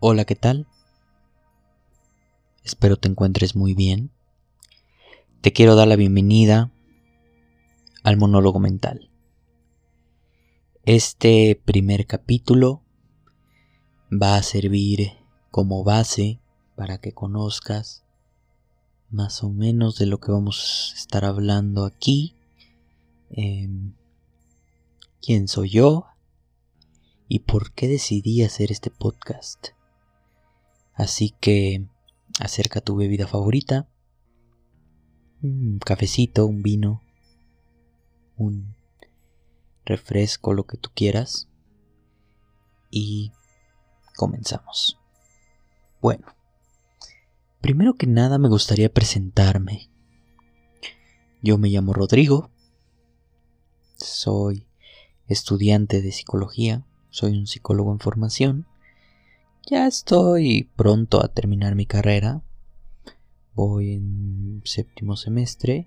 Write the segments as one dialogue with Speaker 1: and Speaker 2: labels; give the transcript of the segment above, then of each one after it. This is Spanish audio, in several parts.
Speaker 1: Hola, ¿qué tal? Espero te encuentres muy bien. Te quiero dar la bienvenida al monólogo mental. Este primer capítulo va a servir como base para que conozcas más o menos de lo que vamos a estar hablando aquí. Em, ¿Quién soy yo? ¿Y por qué decidí hacer este podcast? Así que acerca tu bebida favorita, un cafecito, un vino, un refresco, lo que tú quieras, y comenzamos. Bueno, primero que nada me gustaría presentarme. Yo me llamo Rodrigo, soy estudiante de psicología, soy un psicólogo en formación ya estoy pronto a terminar mi carrera. Voy en séptimo semestre.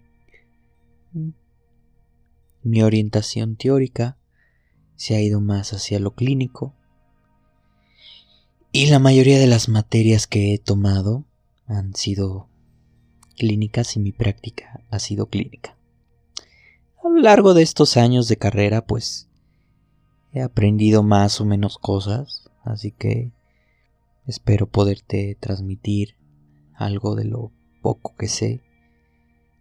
Speaker 1: Mi orientación teórica se ha ido más hacia lo clínico. Y la mayoría de las materias que he tomado han sido clínicas y mi práctica ha sido clínica. A lo largo de estos años de carrera, pues he aprendido más o menos cosas, así que Espero poderte transmitir algo de lo poco que sé.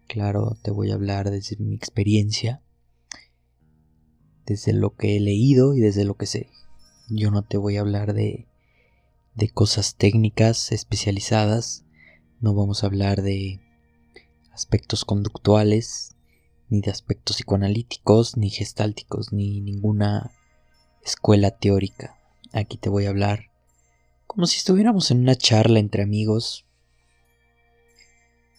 Speaker 1: Claro, te voy a hablar desde mi experiencia, desde lo que he leído y desde lo que sé. Yo no te voy a hablar de, de cosas técnicas especializadas, no vamos a hablar de aspectos conductuales, ni de aspectos psicoanalíticos, ni gestálticos, ni ninguna escuela teórica. Aquí te voy a hablar como si estuviéramos en una charla entre amigos.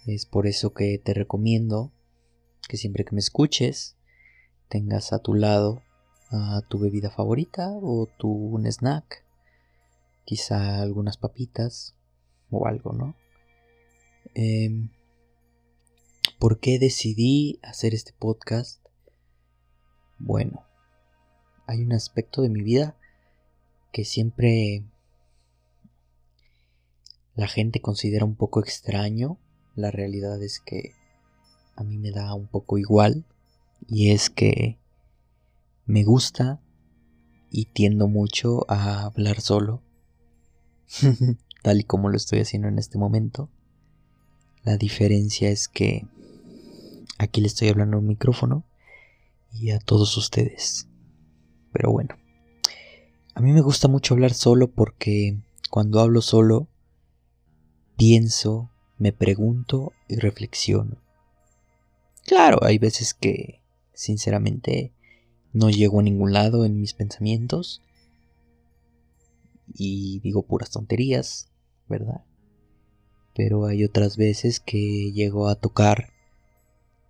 Speaker 1: Es por eso que te recomiendo que siempre que me escuches tengas a tu lado a tu bebida favorita o tu un snack, quizá algunas papitas o algo, ¿no? Em, ¿Por qué decidí hacer este podcast? Bueno, hay un aspecto de mi vida que siempre la gente considera un poco extraño. La realidad es que a mí me da un poco igual. Y es que me gusta y tiendo mucho a hablar solo. Tal y como lo estoy haciendo en este momento. La diferencia es que aquí le estoy hablando a un micrófono y a todos ustedes. Pero bueno, a mí me gusta mucho hablar solo porque cuando hablo solo pienso, me pregunto y reflexiono. Claro, hay veces que, sinceramente, no llego a ningún lado en mis pensamientos y digo puras tonterías, ¿verdad? Pero hay otras veces que llego a tocar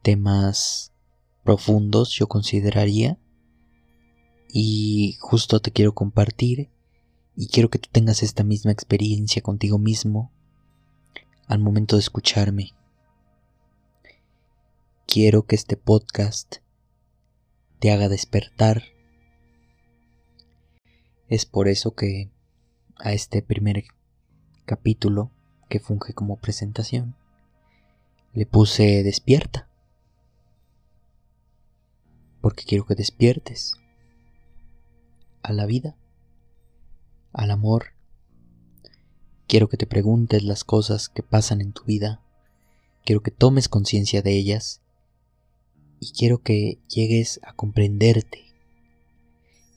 Speaker 1: temas profundos, yo consideraría, y justo te quiero compartir y quiero que tú tengas esta misma experiencia contigo mismo al momento de escucharme. Quiero que este podcast te haga despertar. Es por eso que a este primer capítulo que funge como presentación le puse despierta. Porque quiero que despiertes a la vida, al amor Quiero que te preguntes las cosas que pasan en tu vida. Quiero que tomes conciencia de ellas. Y quiero que llegues a comprenderte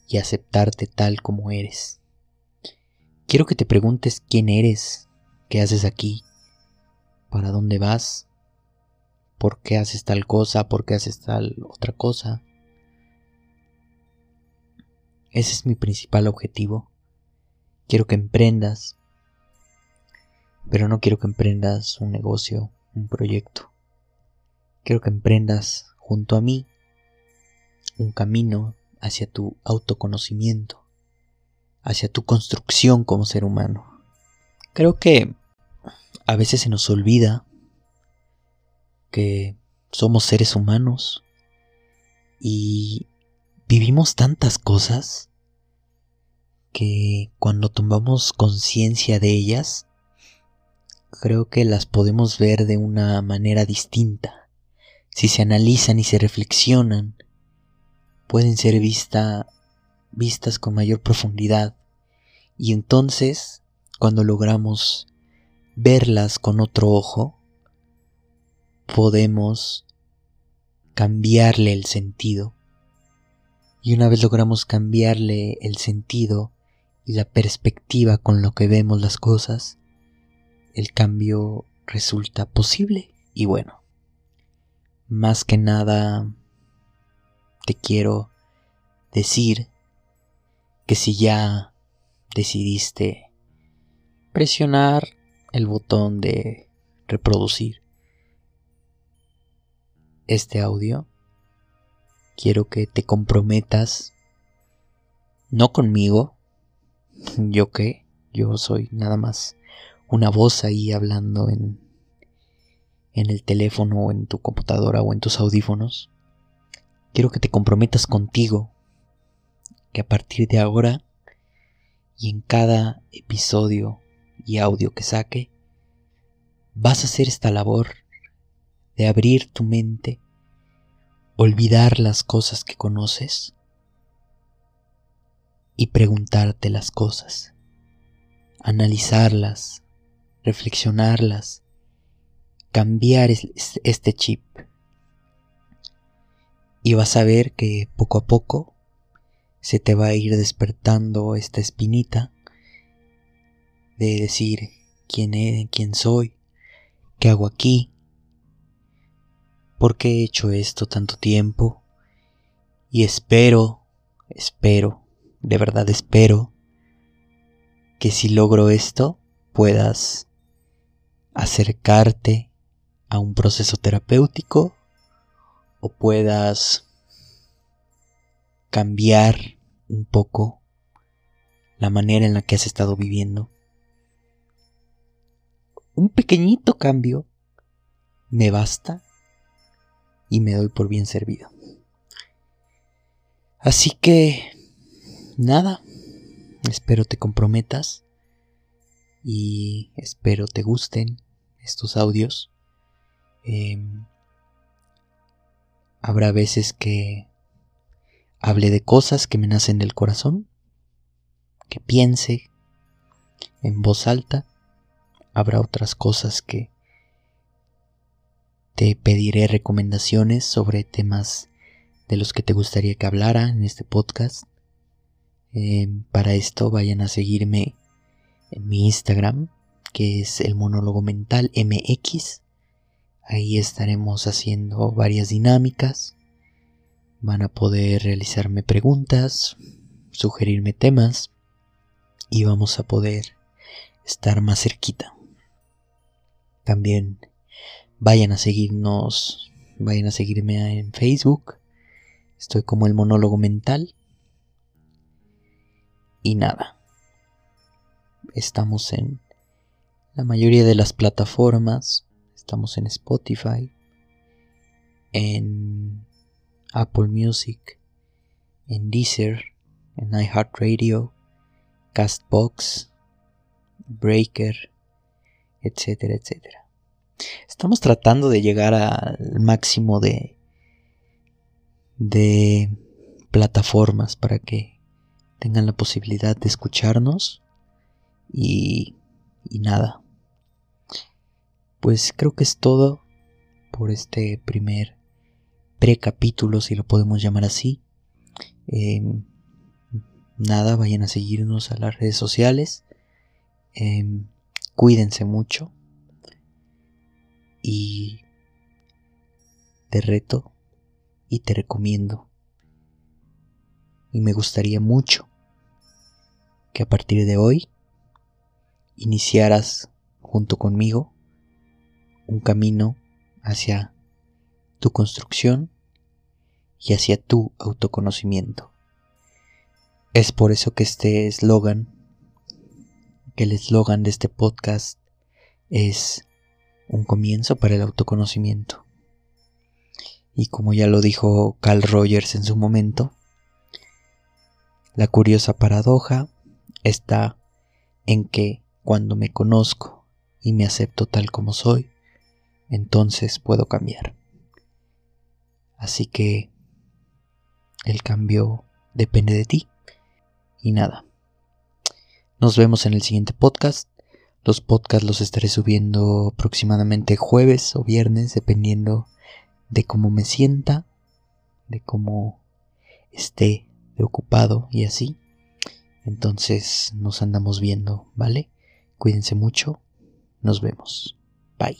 Speaker 1: y aceptarte tal como eres. Quiero que te preguntes quién eres, qué haces aquí, para dónde vas, por qué haces tal cosa, por qué haces tal otra cosa. Ese es mi principal objetivo. Quiero que emprendas pero no quiero que emprendas un negocio, un proyecto. Quiero que emprendas junto a mí un camino hacia tu autoconocimiento, hacia tu construcción como ser humano. Creo que a veces se nos olvida que somos seres humanos y vivimos tantas cosas que cuando tomamos conciencia de ellas, creo que las podemos ver de una manera distinta. Si se analizan y se reflexionan, pueden ser vista, vistas con mayor profundidad. Y entonces, cuando logramos verlas con otro ojo, podemos cambiarle el sentido. Y una vez logramos cambiarle el sentido y la perspectiva con lo que vemos las cosas, el cambio resulta posible. Y bueno, más que nada te quiero decir que si ya decidiste presionar el botón de reproducir este audio, quiero que te comprometas, no conmigo, yo que, yo soy nada más una voz ahí hablando en, en el teléfono o en tu computadora o en tus audífonos. Quiero que te comprometas contigo, que a partir de ahora y en cada episodio y audio que saque, vas a hacer esta labor de abrir tu mente, olvidar las cosas que conoces y preguntarte las cosas, analizarlas, reflexionarlas, cambiar este chip. Y vas a ver que poco a poco se te va a ir despertando esta espinita de decir quién eres, quién soy, qué hago aquí, por qué he hecho esto tanto tiempo. Y espero, espero, de verdad espero, que si logro esto puedas acercarte a un proceso terapéutico o puedas cambiar un poco la manera en la que has estado viviendo. Un pequeñito cambio me basta y me doy por bien servido. Así que, nada, espero te comprometas y espero te gusten estos audios. Em, habrá veces que hable de cosas que me nacen del corazón, que piense en voz alta. Habrá otras cosas que te pediré recomendaciones sobre temas de los que te gustaría que hablara en este podcast. Em, para esto vayan a seguirme en mi Instagram, que es el monólogo mental MX. Ahí estaremos haciendo varias dinámicas. Van a poder realizarme preguntas, sugerirme temas y vamos a poder estar más cerquita. También vayan a seguirnos, vayan a seguirme en Facebook. Estoy como el monólogo mental. Y nada. Estamos en la mayoría de las plataformas. Estamos en Spotify, en Apple Music, en Deezer, en iHeartRadio, Castbox, Breaker, etcétera, etcétera. Estamos tratando de llegar al máximo de de plataformas para que tengan la posibilidad de escucharnos y, y nada. Pues creo que es todo por este primer precapítulo, si lo podemos llamar así. Em, nada, vayan a seguirnos a las redes sociales. Em, cuídense mucho. Y te reto y te recomiendo. Y me gustaría mucho que a partir de hoy iniciaras junto conmigo un camino hacia tu construcción y hacia tu autoconocimiento. Es por eso que este eslogan, que el eslogan de este podcast es un comienzo para el autoconocimiento. Y como ya lo dijo Carl Rogers en su momento, la curiosa paradoja está en que cuando me conozco y me acepto tal como soy, entonces puedo cambiar. Así que el cambio depende de ti. Y nada. Nos vemos en el siguiente podcast. Los podcasts los estaré subiendo aproximadamente jueves o viernes, dependiendo de cómo me sienta, de cómo esté ocupado y así. Entonces nos andamos viendo, ¿vale? Cuídense mucho. Nos vemos. Bye.